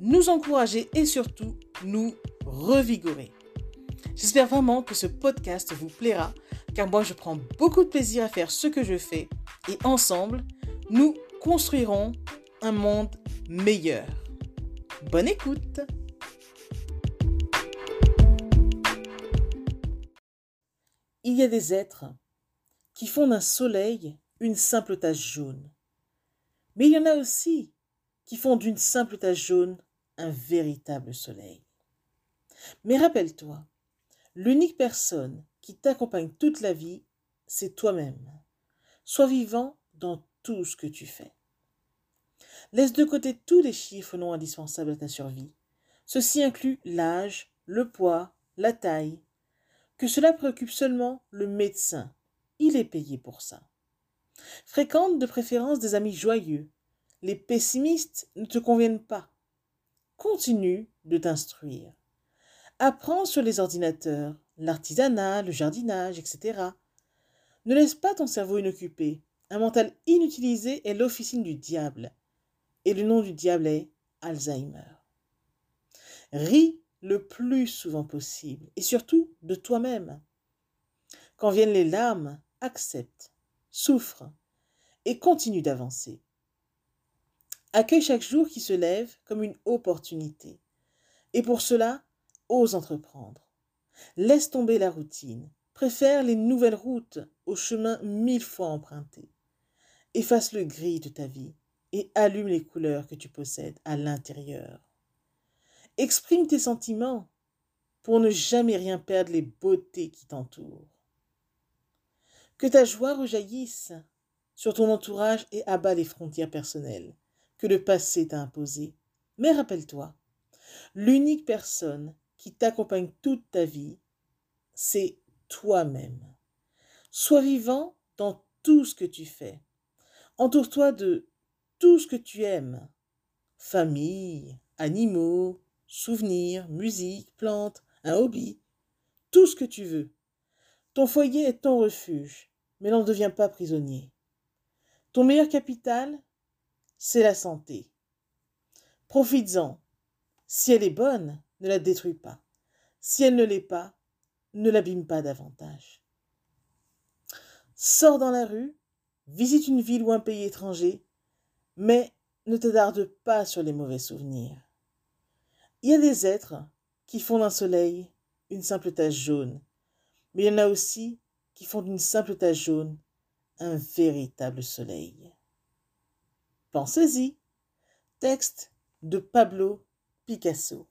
nous encourager et surtout nous revigorer. J'espère vraiment que ce podcast vous plaira car moi je prends beaucoup de plaisir à faire ce que je fais et ensemble, nous construirons un monde meilleur. Bonne écoute Il y a des êtres qui font d'un soleil une simple tache jaune. Mais il y en a aussi qui font d'une simple tache jaune un véritable soleil. Mais rappelle-toi, l'unique personne qui t'accompagne toute la vie, c'est toi-même. Sois vivant dans tout ce que tu fais. Laisse de côté tous les chiffres non indispensables à ta survie. Ceci inclut l'âge, le poids, la taille. Que cela préoccupe seulement le médecin. Il est payé pour ça. Fréquente de préférence des amis joyeux. Les pessimistes ne te conviennent pas. Continue de t'instruire. Apprends sur les ordinateurs, l'artisanat, le jardinage, etc. Ne laisse pas ton cerveau inoccupé. Un mental inutilisé est l'officine du diable. Et le nom du diable est Alzheimer. Ris le plus souvent possible et surtout de toi-même. Quand viennent les larmes, accepte, souffre et continue d'avancer. Accueille chaque jour qui se lève comme une opportunité. Et pour cela, ose entreprendre. Laisse tomber la routine. Préfère les nouvelles routes aux chemins mille fois empruntés. Efface le gris de ta vie et allume les couleurs que tu possèdes à l'intérieur. Exprime tes sentiments pour ne jamais rien perdre les beautés qui t'entourent. Que ta joie rejaillisse sur ton entourage et abat les frontières personnelles que le passé t'a imposées. Mais rappelle-toi, l'unique personne qui t'accompagne toute ta vie, c'est toi-même. Sois vivant dans tout ce que tu fais. Entoure-toi de tout ce que tu aimes. Famille, animaux, souvenirs, musique, plantes, un hobby, tout ce que tu veux. Ton foyer est ton refuge, mais n'en deviens pas prisonnier. Ton meilleur capital, c'est la santé. Profites-en. Si elle est bonne, ne la détruis pas. Si elle ne l'est pas, ne l'abîme pas davantage. Sors dans la rue, visite une ville ou un pays étranger, mais ne te darde pas sur les mauvais souvenirs. Il y a des êtres qui font d'un soleil une simple tache jaune, mais il y en a aussi qui font d'une simple tache jaune un véritable soleil. Pensez-y. Texte de Pablo Picasso.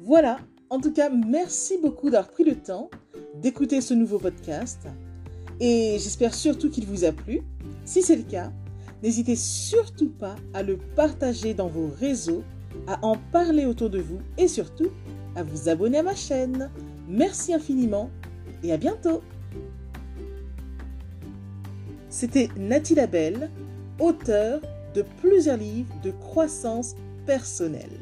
Voilà, en tout cas, merci beaucoup d'avoir pris le temps d'écouter ce nouveau podcast et j'espère surtout qu'il vous a plu. Si c'est le cas, n'hésitez surtout pas à le partager dans vos réseaux, à en parler autour de vous et surtout à vous abonner à ma chaîne. Merci infiniment et à bientôt. C'était Nathalie Labelle, auteure de plusieurs livres de croissance personnelle.